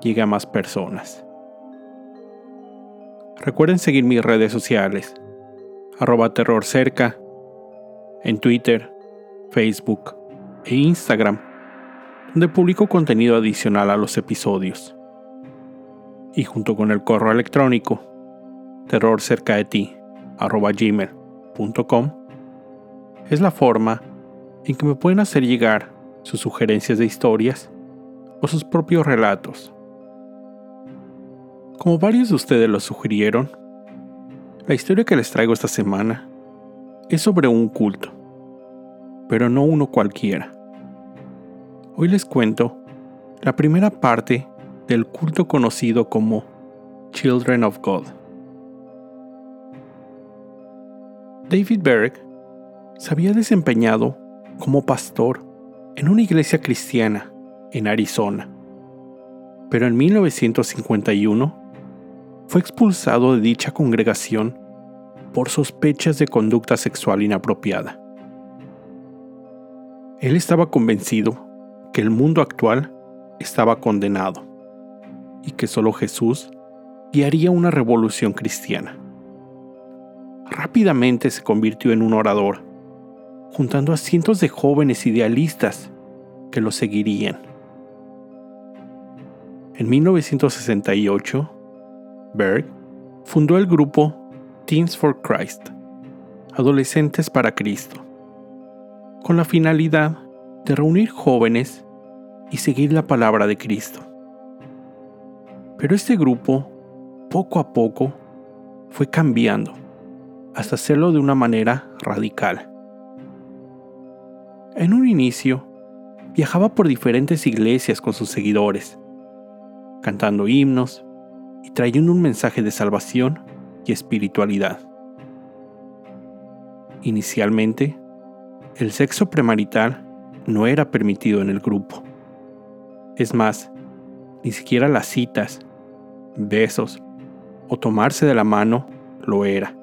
llegue a más personas. Recuerden seguir mis redes sociales, arroba terrorcerca, en Twitter, Facebook e Instagram, donde publico contenido adicional a los episodios. Y junto con el correo electrónico, terrorcerca de ti, arroba es la forma en que me pueden hacer llegar sus sugerencias de historias o sus propios relatos como varios de ustedes lo sugirieron, la historia que les traigo esta semana es sobre un culto, pero no uno cualquiera. Hoy les cuento la primera parte del culto conocido como Children of God. David Berg se había desempeñado como pastor en una iglesia cristiana en Arizona, pero en 1951 fue expulsado de dicha congregación por sospechas de conducta sexual inapropiada. Él estaba convencido que el mundo actual estaba condenado y que solo Jesús guiaría una revolución cristiana. Rápidamente se convirtió en un orador, juntando a cientos de jóvenes idealistas que lo seguirían. En 1968, Berg fundó el grupo Teens for Christ, Adolescentes para Cristo, con la finalidad de reunir jóvenes y seguir la palabra de Cristo. Pero este grupo, poco a poco, fue cambiando hasta hacerlo de una manera radical. En un inicio, viajaba por diferentes iglesias con sus seguidores, cantando himnos, y trayendo un mensaje de salvación y espiritualidad. Inicialmente, el sexo premarital no era permitido en el grupo. Es más, ni siquiera las citas, besos o tomarse de la mano lo era.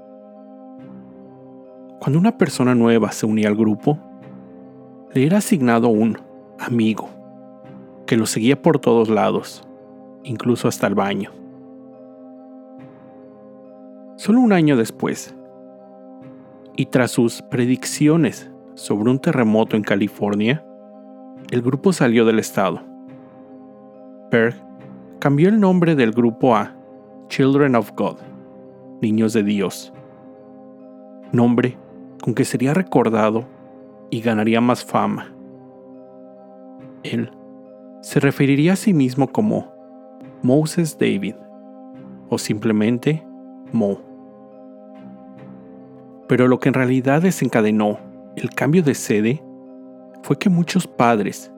Cuando una persona nueva se unía al grupo, le era asignado un amigo que lo seguía por todos lados, incluso hasta el baño. Solo un año después, y tras sus predicciones sobre un terremoto en California, el grupo salió del estado. Berg cambió el nombre del grupo a Children of God, Niños de Dios, nombre con que sería recordado y ganaría más fama. Él se referiría a sí mismo como Moses David o simplemente Mo. Pero lo que en realidad desencadenó el cambio de sede fue que muchos padres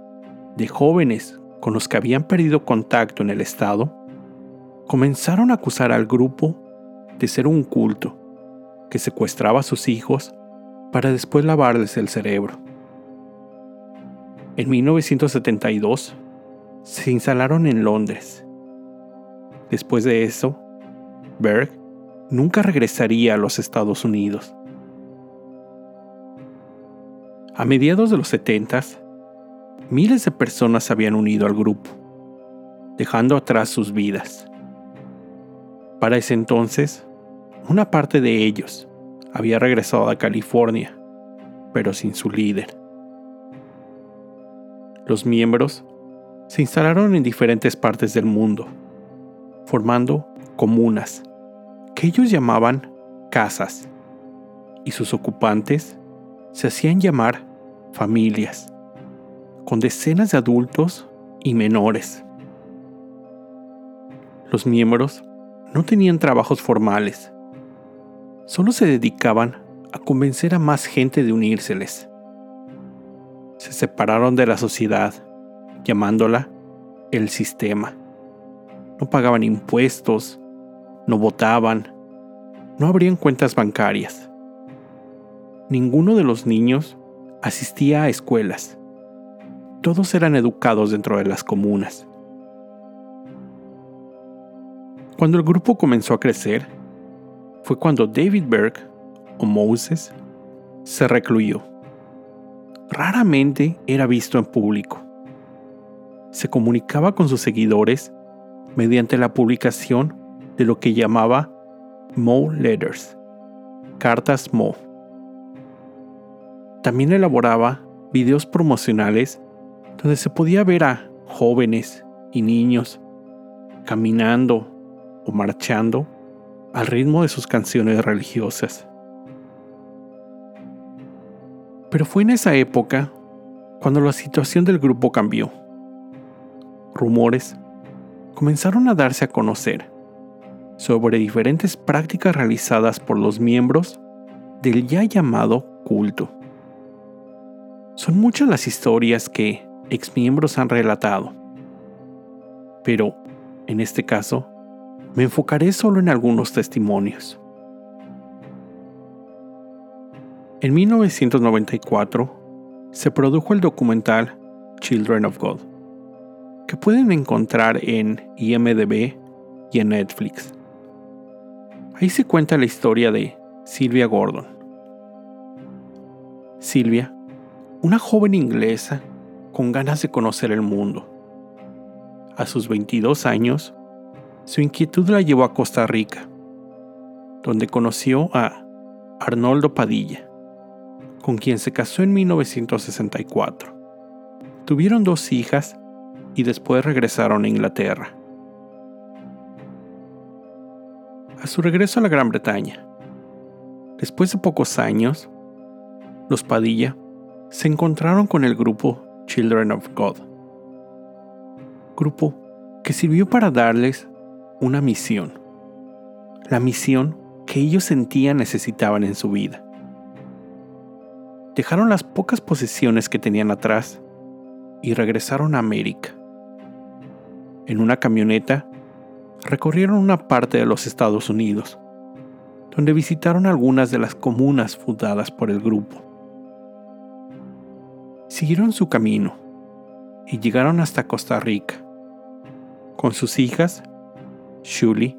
de jóvenes con los que habían perdido contacto en el Estado comenzaron a acusar al grupo de ser un culto que secuestraba a sus hijos para después lavarles el cerebro. En 1972 se instalaron en Londres. Después de eso, Berg nunca regresaría a los Estados Unidos. A mediados de los 70, miles de personas se habían unido al grupo, dejando atrás sus vidas. Para ese entonces, una parte de ellos había regresado a California, pero sin su líder. Los miembros se instalaron en diferentes partes del mundo, formando comunas que ellos llamaban casas, y sus ocupantes se hacían llamar familias, con decenas de adultos y menores. Los miembros no tenían trabajos formales, solo se dedicaban a convencer a más gente de unírseles. Se separaron de la sociedad, llamándola el sistema, no pagaban impuestos, no votaban, no abrían cuentas bancarias. Ninguno de los niños asistía a escuelas. Todos eran educados dentro de las comunas. Cuando el grupo comenzó a crecer, fue cuando David Berg, o Moses, se recluyó. Raramente era visto en público. Se comunicaba con sus seguidores mediante la publicación de lo que llamaba Mo Letters, cartas Mo. También elaboraba videos promocionales donde se podía ver a jóvenes y niños caminando o marchando al ritmo de sus canciones religiosas. Pero fue en esa época cuando la situación del grupo cambió. Rumores comenzaron a darse a conocer sobre diferentes prácticas realizadas por los miembros del ya llamado culto. Son muchas las historias que exmiembros han relatado, pero en este caso me enfocaré solo en algunos testimonios. En 1994 se produjo el documental Children of God, que pueden encontrar en IMDB y en Netflix. Ahí se cuenta la historia de Sylvia Gordon. Sylvia, una joven inglesa con ganas de conocer el mundo. A sus 22 años, su inquietud la llevó a Costa Rica, donde conoció a Arnoldo Padilla, con quien se casó en 1964. Tuvieron dos hijas y después regresaron a Inglaterra. a su regreso a la Gran Bretaña. Después de pocos años, los Padilla se encontraron con el grupo Children of God, grupo que sirvió para darles una misión, la misión que ellos sentían necesitaban en su vida. Dejaron las pocas posesiones que tenían atrás y regresaron a América. En una camioneta recorrieron una parte de los Estados Unidos, donde visitaron algunas de las comunas fundadas por el grupo. Siguieron su camino y llegaron hasta Costa Rica, con sus hijas, Shuli,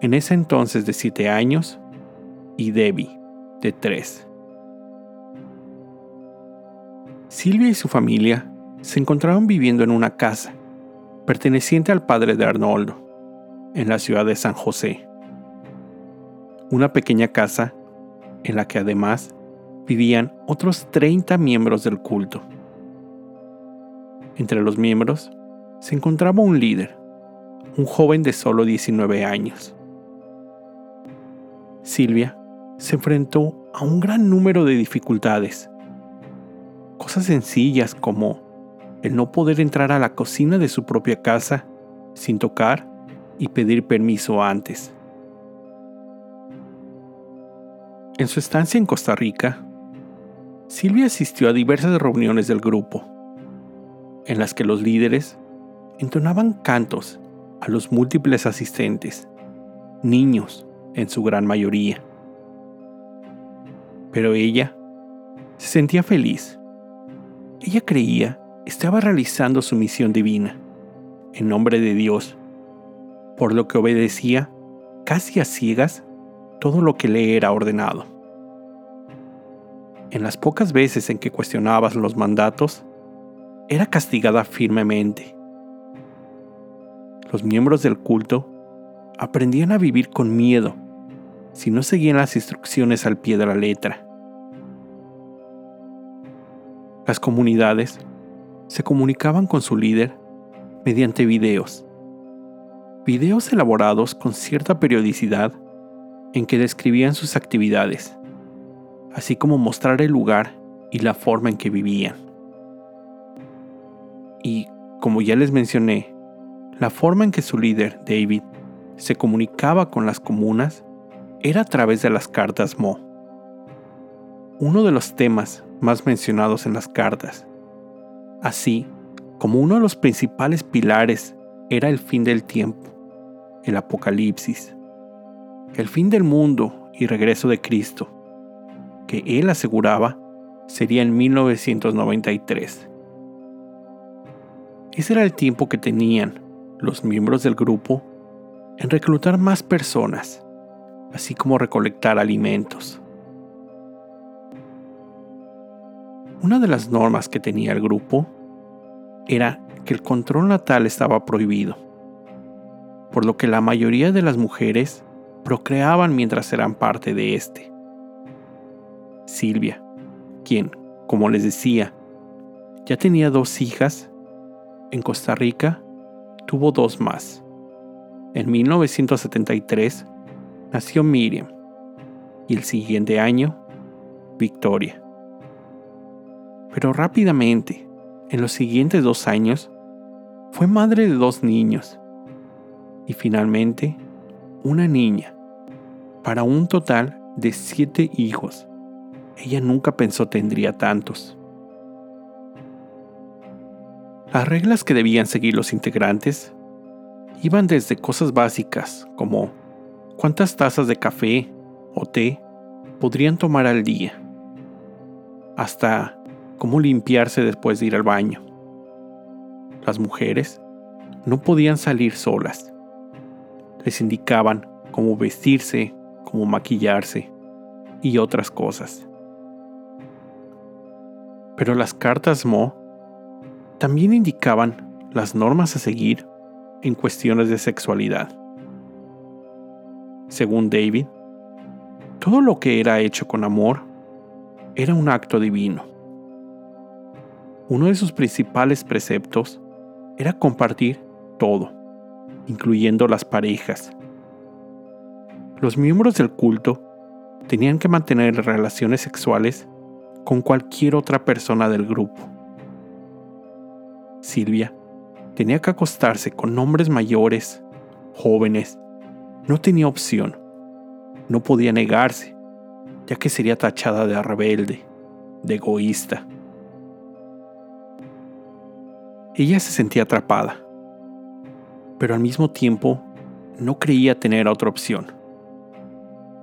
en ese entonces de 7 años, y Debbie, de 3. Silvia y su familia se encontraron viviendo en una casa perteneciente al padre de Arnoldo, en la ciudad de San José. Una pequeña casa en la que además vivían otros 30 miembros del culto. Entre los miembros se encontraba un líder, un joven de solo 19 años. Silvia se enfrentó a un gran número de dificultades. Cosas sencillas como el no poder entrar a la cocina de su propia casa sin tocar y pedir permiso antes. En su estancia en Costa Rica, Silvia asistió a diversas reuniones del grupo, en las que los líderes entonaban cantos a los múltiples asistentes, niños en su gran mayoría. Pero ella se sentía feliz. Ella creía estaba realizando su misión divina, en nombre de Dios, por lo que obedecía, casi a ciegas, todo lo que le era ordenado. En las pocas veces en que cuestionabas los mandatos, era castigada firmemente. Los miembros del culto aprendían a vivir con miedo si no seguían las instrucciones al pie de la letra. Las comunidades se comunicaban con su líder mediante videos videos elaborados con cierta periodicidad en que describían sus actividades, así como mostrar el lugar y la forma en que vivían. Y, como ya les mencioné, la forma en que su líder, David, se comunicaba con las comunas era a través de las cartas Mo. Uno de los temas más mencionados en las cartas, así como uno de los principales pilares era el fin del tiempo el Apocalipsis, el fin del mundo y regreso de Cristo, que él aseguraba sería en 1993. Ese era el tiempo que tenían los miembros del grupo en reclutar más personas, así como recolectar alimentos. Una de las normas que tenía el grupo era que el control natal estaba prohibido, por lo que la mayoría de las mujeres procreaban mientras eran parte de este. Silvia, quien, como les decía, ya tenía dos hijas, en Costa Rica tuvo dos más. En 1973 nació Miriam y el siguiente año, Victoria. Pero rápidamente, en los siguientes dos años, fue madre de dos niños y finalmente una niña, para un total de siete hijos. Ella nunca pensó tendría tantos. Las reglas que debían seguir los integrantes iban desde cosas básicas como cuántas tazas de café o té podrían tomar al día, hasta cómo limpiarse después de ir al baño. Las mujeres no podían salir solas. Les indicaban cómo vestirse, cómo maquillarse y otras cosas. Pero las cartas Mo también indicaban las normas a seguir en cuestiones de sexualidad. Según David, todo lo que era hecho con amor era un acto divino. Uno de sus principales preceptos era compartir todo, incluyendo las parejas. Los miembros del culto tenían que mantener relaciones sexuales con cualquier otra persona del grupo. Silvia tenía que acostarse con hombres mayores, jóvenes. No tenía opción. No podía negarse, ya que sería tachada de rebelde, de egoísta. Ella se sentía atrapada, pero al mismo tiempo no creía tener otra opción,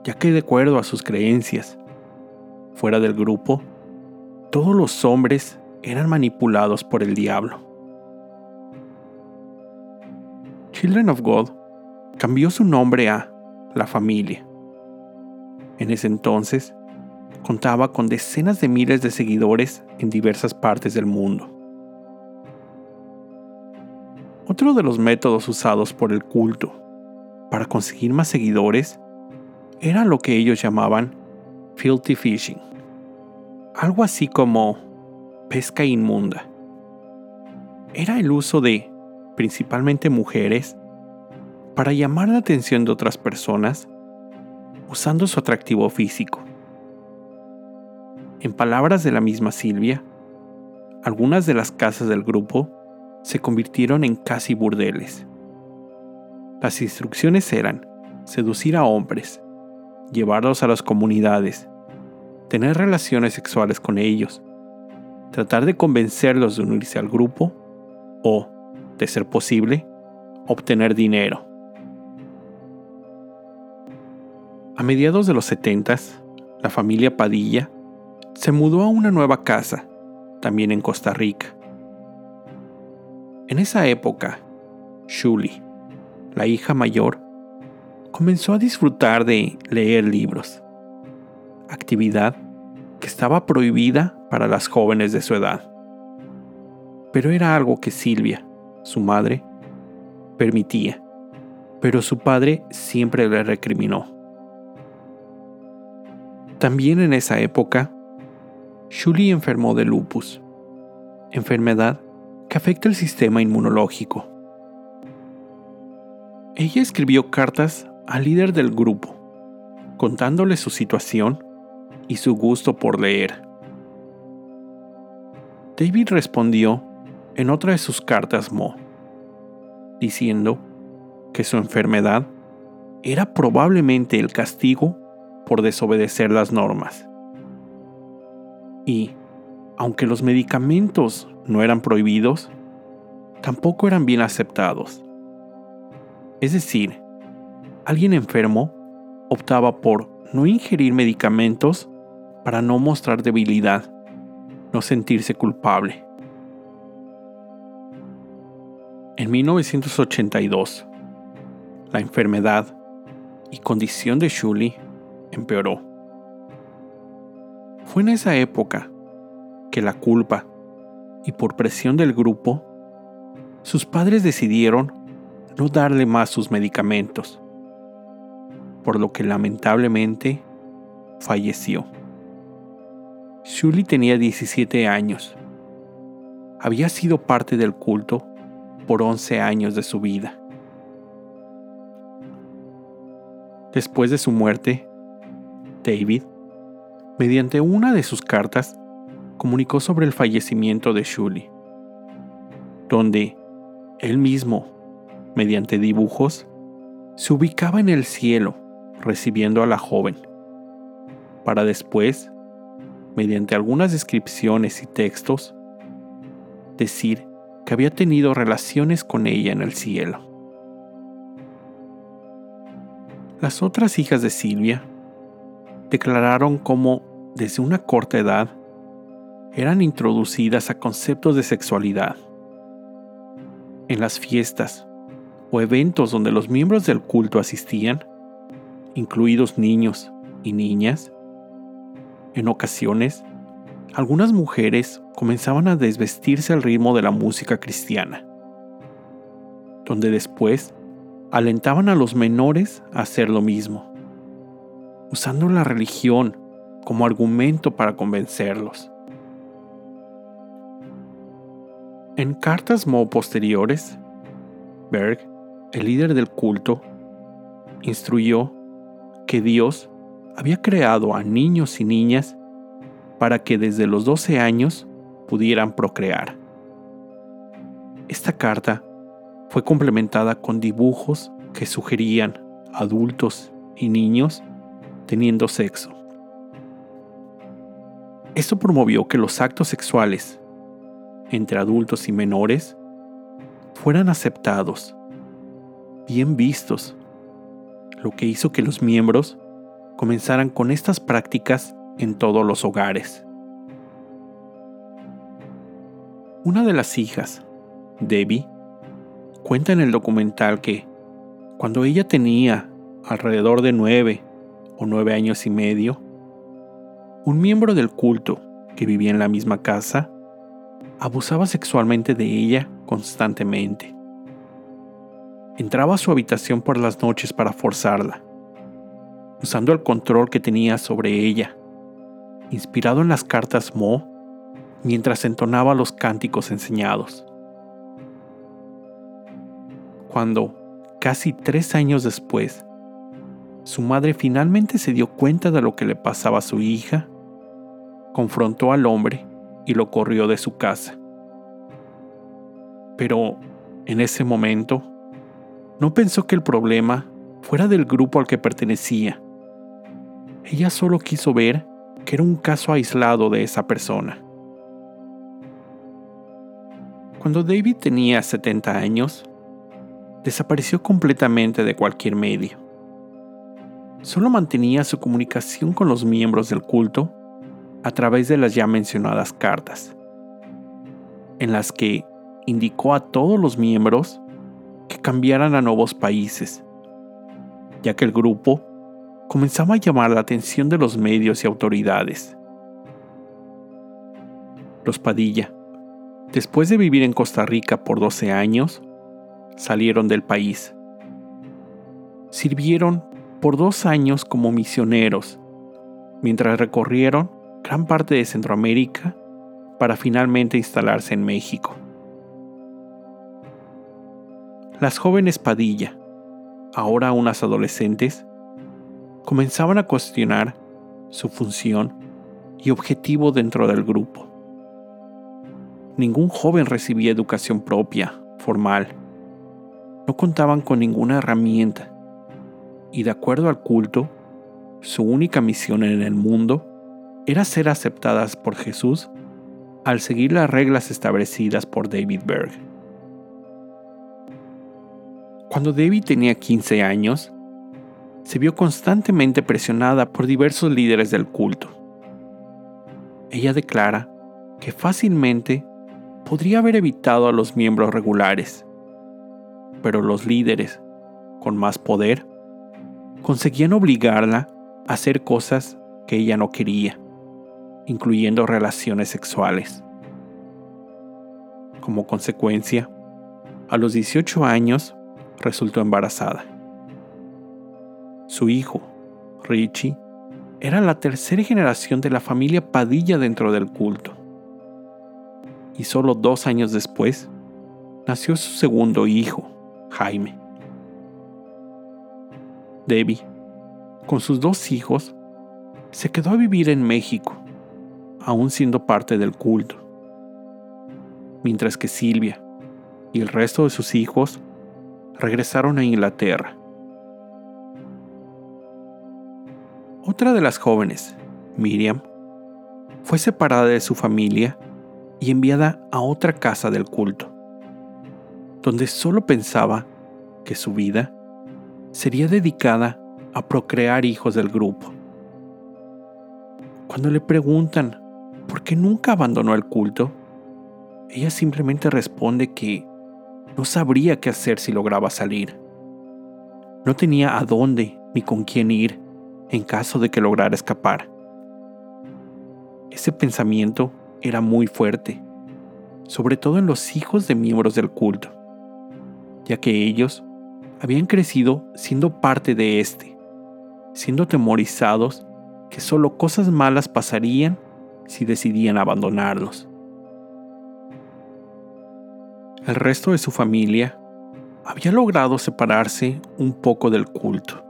ya que de acuerdo a sus creencias, fuera del grupo, todos los hombres eran manipulados por el diablo. Children of God cambió su nombre a La Familia. En ese entonces, contaba con decenas de miles de seguidores en diversas partes del mundo. Otro de los métodos usados por el culto para conseguir más seguidores era lo que ellos llamaban filthy fishing, algo así como pesca inmunda. Era el uso de, principalmente mujeres, para llamar la atención de otras personas usando su atractivo físico. En palabras de la misma Silvia, algunas de las casas del grupo se convirtieron en casi burdeles. Las instrucciones eran seducir a hombres, llevarlos a las comunidades, tener relaciones sexuales con ellos, tratar de convencerlos de unirse al grupo o, de ser posible, obtener dinero. A mediados de los 70, la familia Padilla se mudó a una nueva casa, también en Costa Rica. En esa época, Shuli, la hija mayor, comenzó a disfrutar de leer libros, actividad que estaba prohibida para las jóvenes de su edad. Pero era algo que Silvia, su madre, permitía, pero su padre siempre le recriminó. También en esa época, Shuli enfermó de lupus, enfermedad que afecta el sistema inmunológico. Ella escribió cartas al líder del grupo, contándole su situación y su gusto por leer. David respondió en otra de sus cartas Mo, diciendo que su enfermedad era probablemente el castigo por desobedecer las normas. Y, aunque los medicamentos no eran prohibidos, tampoco eran bien aceptados. Es decir, alguien enfermo optaba por no ingerir medicamentos para no mostrar debilidad, no sentirse culpable. En 1982, la enfermedad y condición de Shuli empeoró. Fue en esa época que la culpa y por presión del grupo, sus padres decidieron no darle más sus medicamentos, por lo que lamentablemente falleció. Shuli tenía 17 años. Había sido parte del culto por 11 años de su vida. Después de su muerte, David, mediante una de sus cartas, comunicó sobre el fallecimiento de Shuli, donde él mismo, mediante dibujos, se ubicaba en el cielo recibiendo a la joven, para después, mediante algunas descripciones y textos, decir que había tenido relaciones con ella en el cielo. Las otras hijas de Silvia declararon cómo, desde una corta edad, eran introducidas a conceptos de sexualidad. En las fiestas o eventos donde los miembros del culto asistían, incluidos niños y niñas, en ocasiones, algunas mujeres comenzaban a desvestirse al ritmo de la música cristiana, donde después alentaban a los menores a hacer lo mismo, usando la religión como argumento para convencerlos. En cartas Mo posteriores, Berg, el líder del culto, instruyó que Dios había creado a niños y niñas para que desde los 12 años pudieran procrear. Esta carta fue complementada con dibujos que sugerían adultos y niños teniendo sexo. Esto promovió que los actos sexuales entre adultos y menores fueran aceptados, bien vistos, lo que hizo que los miembros comenzaran con estas prácticas en todos los hogares. Una de las hijas, Debbie, Cuenta en el documental que, cuando ella tenía alrededor de nueve o nueve años y medio, un miembro del culto que vivía en la misma casa abusaba sexualmente de ella constantemente. Entraba a su habitación por las noches para forzarla, usando el control que tenía sobre ella, inspirado en las cartas Mo, mientras entonaba los cánticos enseñados cuando, casi tres años después, su madre finalmente se dio cuenta de lo que le pasaba a su hija, confrontó al hombre y lo corrió de su casa. Pero, en ese momento, no pensó que el problema fuera del grupo al que pertenecía. Ella solo quiso ver que era un caso aislado de esa persona. Cuando David tenía 70 años, desapareció completamente de cualquier medio. Solo mantenía su comunicación con los miembros del culto a través de las ya mencionadas cartas, en las que indicó a todos los miembros que cambiaran a nuevos países, ya que el grupo comenzaba a llamar la atención de los medios y autoridades. Los Padilla, después de vivir en Costa Rica por 12 años, salieron del país. Sirvieron por dos años como misioneros, mientras recorrieron gran parte de Centroamérica para finalmente instalarse en México. Las jóvenes Padilla, ahora unas adolescentes, comenzaban a cuestionar su función y objetivo dentro del grupo. Ningún joven recibía educación propia, formal, no contaban con ninguna herramienta y de acuerdo al culto, su única misión en el mundo era ser aceptadas por Jesús al seguir las reglas establecidas por David Berg. Cuando David tenía 15 años, se vio constantemente presionada por diversos líderes del culto. Ella declara que fácilmente podría haber evitado a los miembros regulares, pero los líderes, con más poder, conseguían obligarla a hacer cosas que ella no quería, incluyendo relaciones sexuales. Como consecuencia, a los 18 años resultó embarazada. Su hijo, Richie, era la tercera generación de la familia Padilla dentro del culto. Y solo dos años después, nació su segundo hijo, Jaime. Debbie, con sus dos hijos, se quedó a vivir en México, aún siendo parte del culto, mientras que Silvia y el resto de sus hijos regresaron a Inglaterra. Otra de las jóvenes, Miriam, fue separada de su familia y enviada a otra casa del culto, donde solo pensaba que su vida sería dedicada a procrear hijos del grupo. Cuando le preguntan por qué nunca abandonó el culto, ella simplemente responde que no sabría qué hacer si lograba salir. No tenía a dónde ni con quién ir en caso de que lograra escapar. Ese pensamiento era muy fuerte, sobre todo en los hijos de miembros del culto, ya que ellos habían crecido siendo parte de este, siendo temorizados que solo cosas malas pasarían si decidían abandonarlos. El resto de su familia había logrado separarse un poco del culto.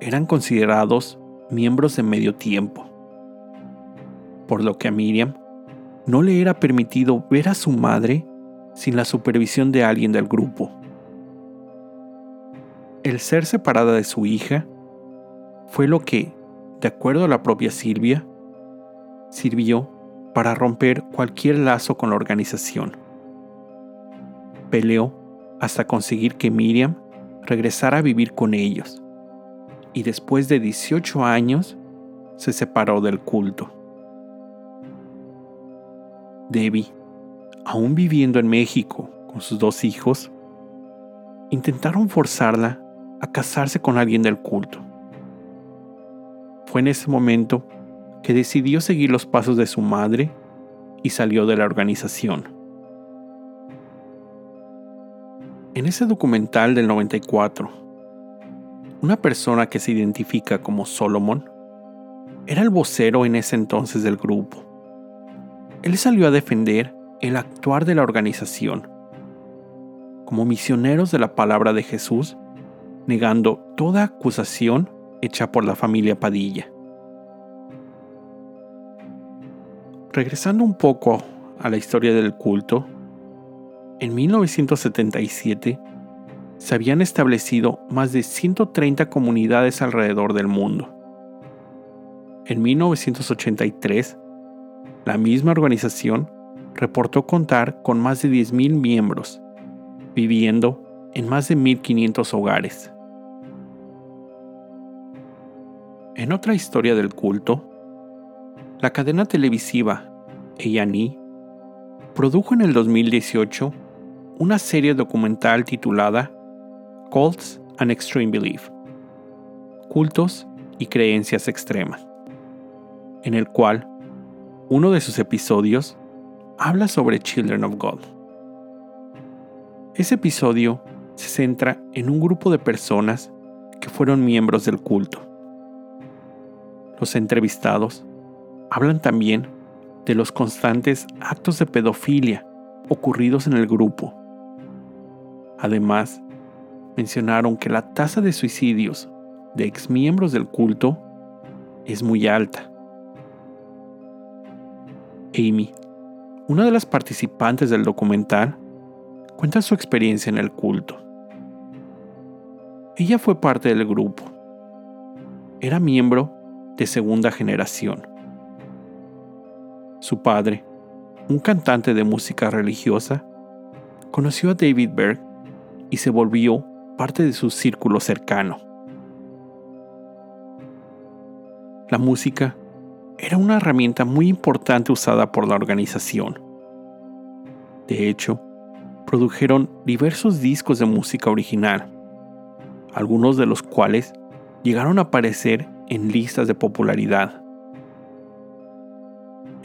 Eran considerados miembros de medio tiempo, por lo que a Miriam no le era permitido ver a su madre sin la supervisión de alguien del grupo el ser separada de su hija fue lo que, de acuerdo a la propia Silvia, sirvió para romper cualquier lazo con la organización. Peleó hasta conseguir que Miriam regresara a vivir con ellos y después de 18 años se separó del culto. Debbie, aún viviendo en México con sus dos hijos, intentaron forzarla a casarse con alguien del culto. Fue en ese momento que decidió seguir los pasos de su madre y salió de la organización. En ese documental del 94, una persona que se identifica como Solomon era el vocero en ese entonces del grupo. Él salió a defender el actuar de la organización. Como misioneros de la palabra de Jesús, negando toda acusación hecha por la familia Padilla. Regresando un poco a la historia del culto, en 1977 se habían establecido más de 130 comunidades alrededor del mundo. En 1983, la misma organización reportó contar con más de 10.000 miembros, viviendo en más de 1.500 hogares. En otra historia del culto, la cadena televisiva A&E produjo en el 2018 una serie documental titulada Cults and Extreme Belief, cultos y creencias extremas, en el cual uno de sus episodios habla sobre Children of God. Ese episodio se centra en un grupo de personas que fueron miembros del culto los entrevistados hablan también de los constantes actos de pedofilia ocurridos en el grupo. Además, mencionaron que la tasa de suicidios de exmiembros del culto es muy alta. Amy, una de las participantes del documental, cuenta su experiencia en el culto. Ella fue parte del grupo. Era miembro de segunda generación. Su padre, un cantante de música religiosa, conoció a David Berg y se volvió parte de su círculo cercano. la música era una herramienta muy importante usada por la organización. De hecho, produjeron diversos discos de música original, algunos de los cuales llegaron a aparecer en listas de popularidad.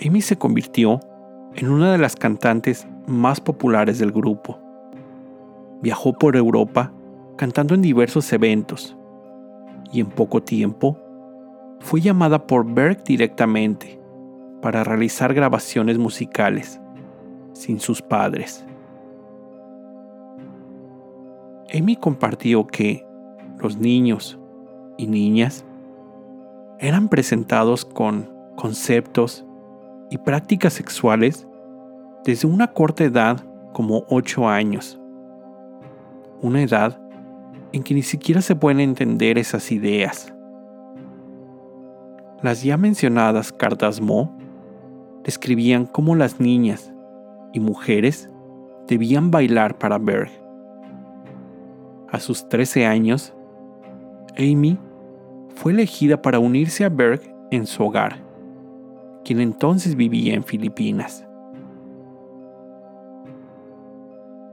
Amy se convirtió en una de las cantantes más populares del grupo. Viajó por Europa cantando en diversos eventos y en poco tiempo fue llamada por Berg directamente para realizar grabaciones musicales sin sus padres. Amy compartió que los niños y niñas eran presentados con conceptos y prácticas sexuales desde una corta edad como 8 años. Una edad en que ni siquiera se pueden entender esas ideas. Las ya mencionadas cartas Mo describían cómo las niñas y mujeres debían bailar para Berg. A sus 13 años, Amy fue elegida para unirse a Berg en su hogar, quien entonces vivía en Filipinas.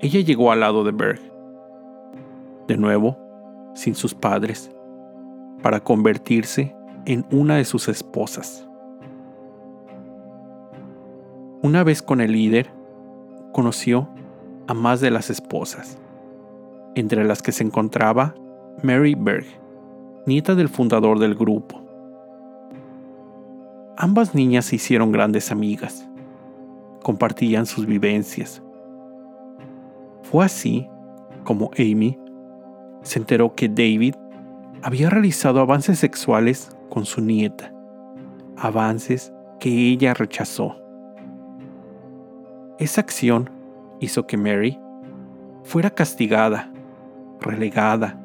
Ella llegó al lado de Berg, de nuevo, sin sus padres, para convertirse en una de sus esposas. Una vez con el líder, conoció a más de las esposas, entre las que se encontraba Mary Berg, nieta del fundador del grupo. Ambas niñas se hicieron grandes amigas, compartían sus vivencias. Fue así como Amy se enteró que David había realizado avances sexuales con su nieta, avances que ella rechazó. Esa acción hizo que Mary fuera castigada, relegada,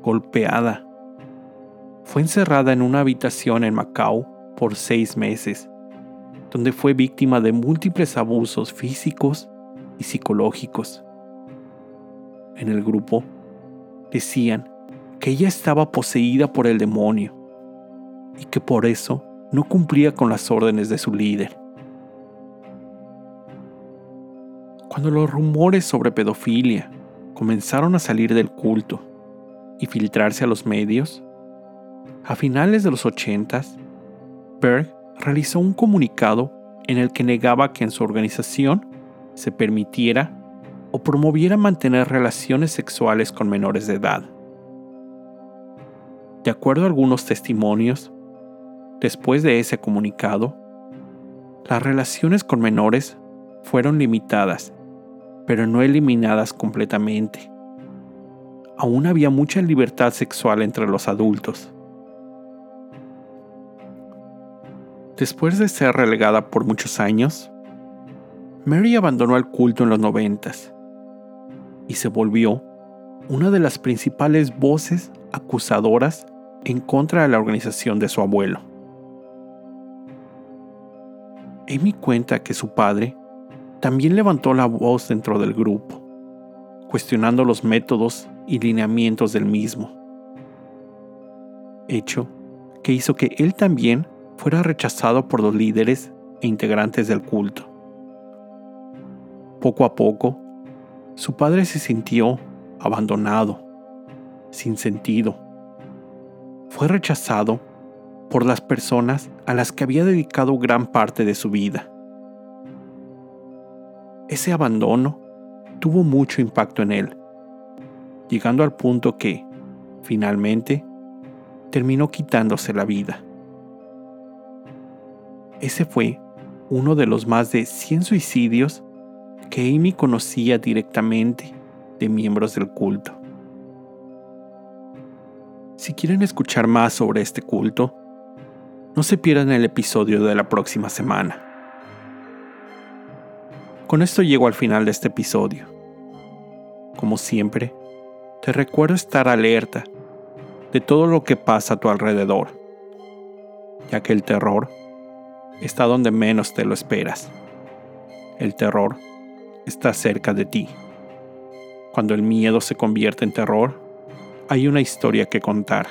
golpeada. Fue encerrada en una habitación en Macao por seis meses, donde fue víctima de múltiples abusos físicos y psicológicos. En el grupo decían que ella estaba poseída por el demonio y que por eso no cumplía con las órdenes de su líder. Cuando los rumores sobre pedofilia comenzaron a salir del culto y filtrarse a los medios, a finales de los 80, Berg realizó un comunicado en el que negaba que en su organización se permitiera o promoviera mantener relaciones sexuales con menores de edad. De acuerdo a algunos testimonios, después de ese comunicado, las relaciones con menores fueron limitadas, pero no eliminadas completamente. Aún había mucha libertad sexual entre los adultos. Después de ser relegada por muchos años, Mary abandonó el culto en los noventas y se volvió una de las principales voces acusadoras en contra de la organización de su abuelo. Amy cuenta que su padre también levantó la voz dentro del grupo, cuestionando los métodos y lineamientos del mismo, hecho que hizo que él también fuera rechazado por los líderes e integrantes del culto. Poco a poco, su padre se sintió abandonado, sin sentido. Fue rechazado por las personas a las que había dedicado gran parte de su vida. Ese abandono tuvo mucho impacto en él, llegando al punto que, finalmente, terminó quitándose la vida. Ese fue uno de los más de 100 suicidios que Amy conocía directamente de miembros del culto. Si quieren escuchar más sobre este culto, no se pierdan el episodio de la próxima semana. Con esto llego al final de este episodio. Como siempre, te recuerdo estar alerta de todo lo que pasa a tu alrededor, ya que el terror está donde menos te lo esperas. El terror está cerca de ti. Cuando el miedo se convierte en terror, hay una historia que contar.